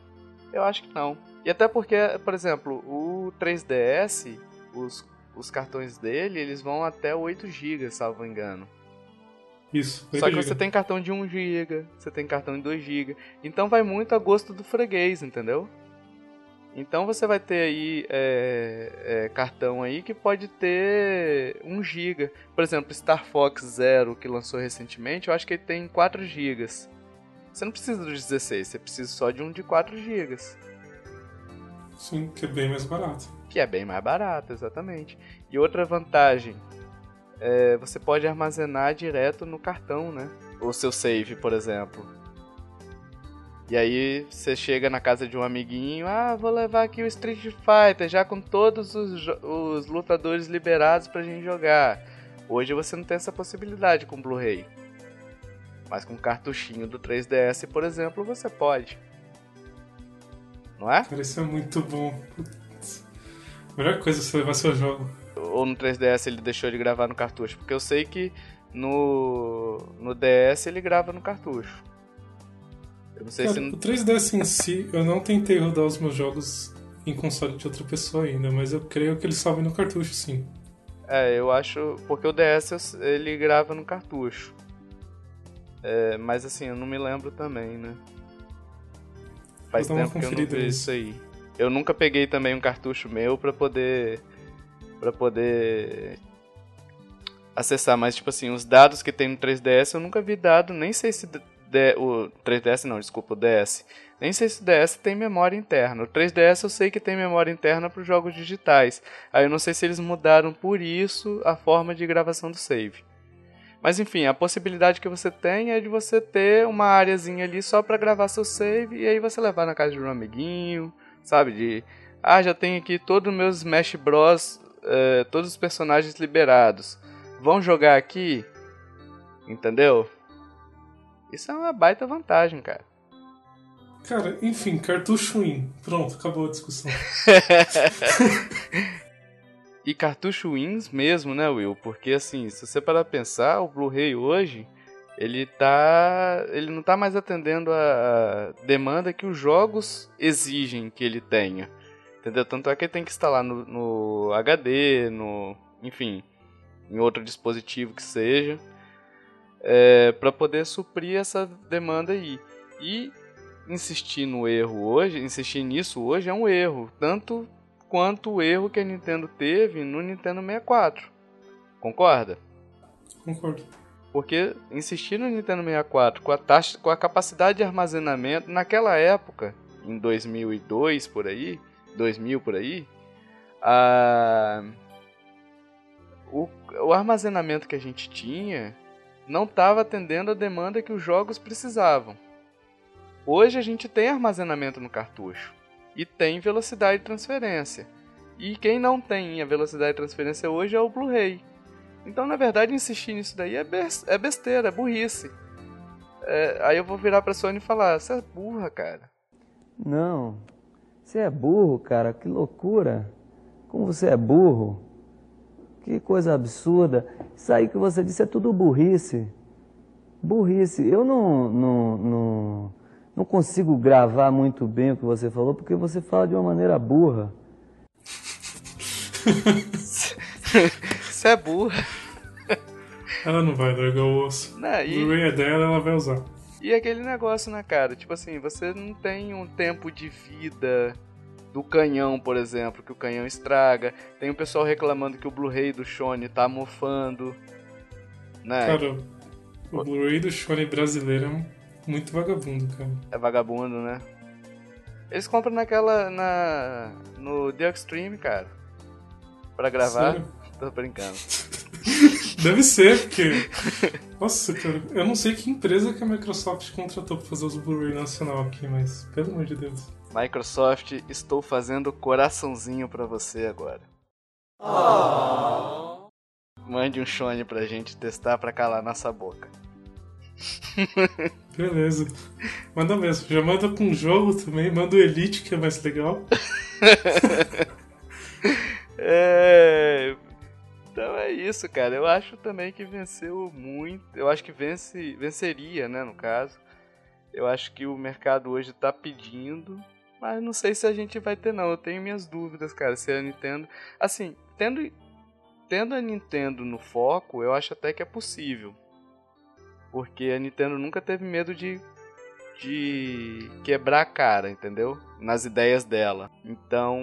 Eu acho que não. E até porque, por exemplo, o 3DS, os, os cartões dele, eles vão até 8 GB, salvo engano. Isso. Só que você tem cartão de 1 GB, você tem cartão de 2 GB. Então vai muito a gosto do freguês, entendeu? Então você vai ter aí é, é, cartão aí que pode ter 1 GB. Por exemplo, Star Fox Zero, que lançou recentemente, eu acho que ele tem 4 GB. Você não precisa dos 16, você precisa só de um de 4 GB. Sim, que é bem mais barato. Que é bem mais barato, exatamente. E outra vantagem, é, você pode armazenar direto no cartão, né? O seu save, por exemplo. E aí você chega na casa de um amiguinho, ah, vou levar aqui o Street Fighter, já com todos os, os lutadores liberados pra gente jogar. Hoje você não tem essa possibilidade com Blu-ray. Mas com o cartuchinho do 3DS, por exemplo, você pode não é? Cara, isso é muito bom. Putz. Melhor coisa é você levar seu jogo. Ou no 3DS ele deixou de gravar no cartucho, porque eu sei que no, no DS ele grava no cartucho. Eu não sei Cara, se. O 3DS em si, eu não tentei rodar os meus jogos em console de outra pessoa ainda, mas eu creio que ele salve no cartucho, sim. É, eu acho. Porque o DS ele grava no cartucho. É, mas assim, eu não me lembro também, né? Faz tempo que eu não vi isso aí. Eu nunca peguei também um cartucho meu pra poder. para poder. acessar, mas tipo assim, os dados que tem no 3DS eu nunca vi dado, nem sei se o 3DS não, desculpa, o DS. Nem sei se o DS tem memória interna. O 3DS eu sei que tem memória interna para os jogos digitais. Aí eu não sei se eles mudaram por isso a forma de gravação do save. Mas enfim, a possibilidade que você tem é de você ter uma áreazinha ali só para gravar seu save e aí você levar na casa de um amiguinho, sabe? De ah, já tenho aqui todos os meus Smash Bros, uh, todos os personagens liberados. Vão jogar aqui? Entendeu? Isso é uma baita vantagem, cara. Cara, enfim, cartucho win. Pronto, acabou a discussão. e cartucho wins mesmo, né, Will? Porque assim, se você parar pensar, o Blu-ray hoje, ele tá. ele não tá mais atendendo a demanda que os jogos exigem que ele tenha. Entendeu? Tanto é que ele tem que instalar no, no HD, no. enfim, em outro dispositivo que seja é, para poder suprir essa demanda aí. E insistir no erro hoje, insistir nisso hoje é um erro, tanto quanto o erro que a Nintendo teve no Nintendo 64. Concorda? Concordo. Porque insistir no Nintendo 64 com a taxa, com a capacidade de armazenamento naquela época, em 2002 por aí, 2000 por aí, a o, o armazenamento que a gente tinha não estava atendendo a demanda que os jogos precisavam. Hoje a gente tem armazenamento no cartucho e tem velocidade de transferência. E quem não tem a velocidade de transferência hoje é o Blu-ray. Então, na verdade, insistir nisso daí é, é besteira, é burrice. É, aí eu vou virar pra Sony e falar: Você é burra, cara. Não, você é burro, cara, que loucura. Como você é burro. Que coisa absurda. Isso aí que você disse é tudo burrice. Burrice. Eu não, não, não, não consigo gravar muito bem o que você falou, porque você fala de uma maneira burra. Você é burra. Ela não vai largar o osso. Não, e... O é dela, ela vai usar. E aquele negócio, né, cara? Tipo assim, você não tem um tempo de vida do canhão, por exemplo, que o canhão estraga. Tem o pessoal reclamando que o Blu-ray do Shone tá mofando. Né? Cara, o Blu-ray do Shone brasileiro é muito vagabundo, cara. É vagabundo, né? Eles compram naquela. na. no The Extreme, cara. Pra gravar. Sério? Tô brincando. Deve ser, porque. Nossa, cara, eu não sei que empresa que a Microsoft contratou pra fazer os Blu-ray nacional aqui, mas pelo amor de Deus. Microsoft, estou fazendo coraçãozinho para você agora. Oh. Mande um Shone pra gente testar pra calar nossa boca. Beleza. Manda mesmo. Já manda com jogo também. Manda o Elite, que é mais legal. é... Então é isso, cara. Eu acho também que venceu muito. Eu acho que vence, venceria, né, no caso. Eu acho que o mercado hoje tá pedindo mas não sei se a gente vai ter, não. Eu tenho minhas dúvidas, cara. Se a Nintendo. Assim, tendo, tendo a Nintendo no foco, eu acho até que é possível. Porque a Nintendo nunca teve medo de de quebrar a cara, entendeu? Nas ideias dela. Então,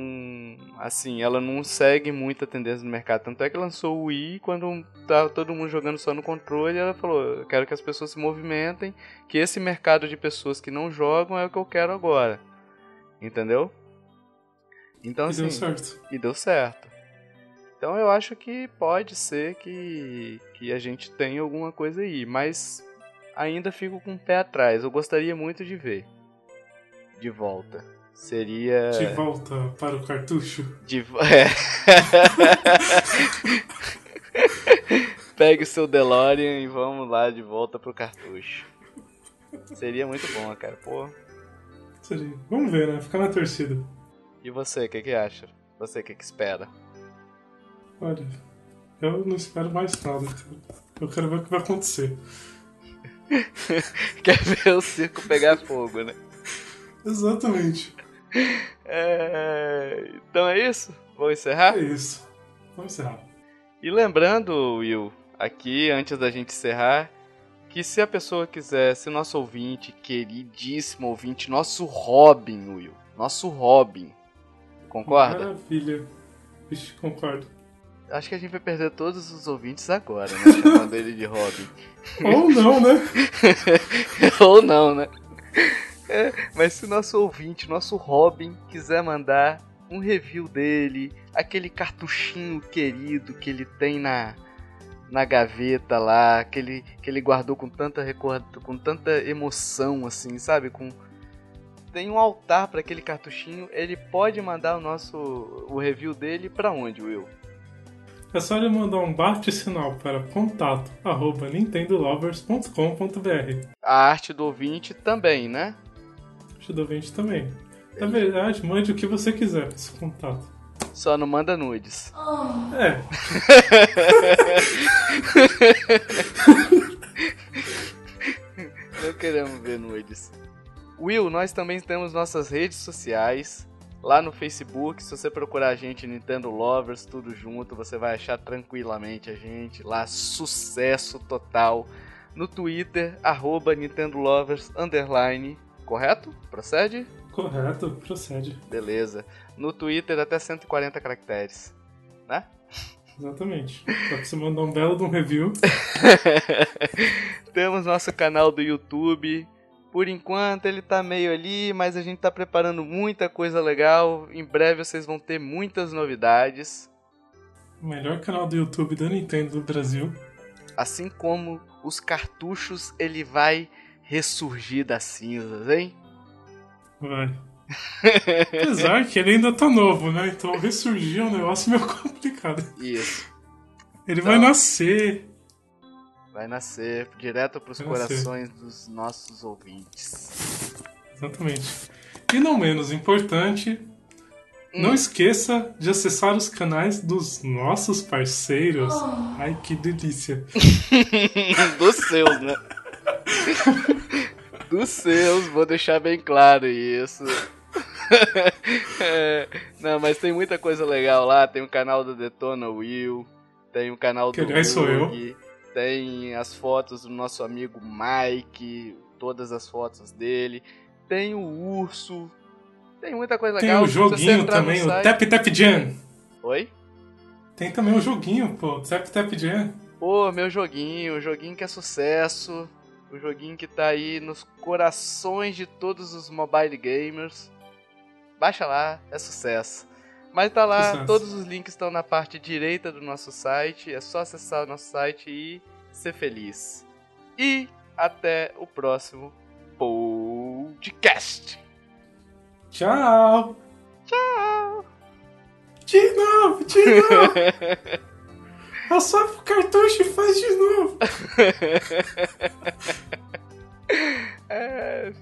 assim, ela não segue muito a tendência do mercado. Tanto é que lançou o Wii quando tava todo mundo jogando só no controle. Ela falou: Eu quero que as pessoas se movimentem. Que esse mercado de pessoas que não jogam é o que eu quero agora. Entendeu? Então, e assim, deu certo. E deu certo. Então eu acho que pode ser que, que a gente tenha alguma coisa aí, mas ainda fico com o pé atrás. Eu gostaria muito de ver. De volta. Seria. De volta para o cartucho? De é. Pegue o seu DeLorean e vamos lá de volta pro cartucho. Seria muito bom, cara. Pô, Seria. Vamos ver, né? Ficar na torcida. E você, o que, que acha? Você, o que, que espera? Olha, eu não espero mais nada, cara. Eu quero ver o que vai acontecer. Quer ver o circo pegar fogo, né? Exatamente. É... Então é isso? Vamos encerrar? É isso. Vamos encerrar. E lembrando, Will, aqui, antes da gente encerrar, que se a pessoa quiser, se nosso ouvinte, queridíssimo ouvinte, nosso Robin, Will, nosso Robin, concorda? Maravilha. Vixe, concordo. Acho que a gente vai perder todos os ouvintes agora, né? Chamando ele de Robin. Ou não, né? Ou não, né? É, mas se nosso ouvinte, nosso Robin, quiser mandar um review dele, aquele cartuchinho querido que ele tem na, na gaveta lá, que ele, que ele guardou com tanta recordo, com tanta emoção, assim, sabe? Com tem um altar para aquele cartuchinho. Ele pode mandar o nosso o review dele para onde, Will? É só ele mandar um bate-sinal para contato arroba nintendolovers.com.br. A arte do ouvinte também, né? A arte do ouvinte também. Na verdade, mande o que você quiser para esse contato. Só não manda nudes. Oh. É. não queremos ver nudes. Will, nós também temos nossas redes sociais lá no Facebook. Se você procurar a gente Nintendo Lovers, tudo junto, você vai achar tranquilamente a gente. Lá, sucesso total. No Twitter, arroba Nintendo Lovers, underline, correto? Procede? Correto, procede. Beleza. No Twitter, até 140 caracteres, né? Exatamente. Pode você mandar um belo de um review. Temos nosso canal do YouTube, por enquanto ele tá meio ali, mas a gente tá preparando muita coisa legal. Em breve vocês vão ter muitas novidades. O melhor canal do YouTube da Nintendo do Brasil. Assim como os cartuchos, ele vai ressurgir das cinzas, hein? Vai. Apesar que ele ainda tá novo, né? Então ressurgir é um negócio meio complicado. Isso. Ele então... vai nascer. Vai nascer direto para os corações nascer. dos nossos ouvintes. Exatamente. E não menos importante, hum. não esqueça de acessar os canais dos nossos parceiros. Oh. Ai, que delícia. dos seus, né? dos seus, vou deixar bem claro isso. é, não, mas tem muita coisa legal lá. Tem o canal do Detona Will, tem o canal do. Que sou eu tem as fotos do nosso amigo Mike, todas as fotos dele, tem o urso, tem muita coisa tem legal. Tem o joguinho também, o Tap Tap Jam. Oi? Tem também o joguinho, pô, Tap Tap Jam. Pô, meu joguinho, o joguinho que é sucesso, o joguinho que tá aí nos corações de todos os mobile gamers. Baixa lá, é sucesso. Mas tá lá, Sucesso. todos os links estão na parte direita do nosso site. É só acessar o nosso site e ser feliz. E até o próximo podcast. Tchau! Tchau! De novo, de novo! Assopra o cartucho e faz de novo! é...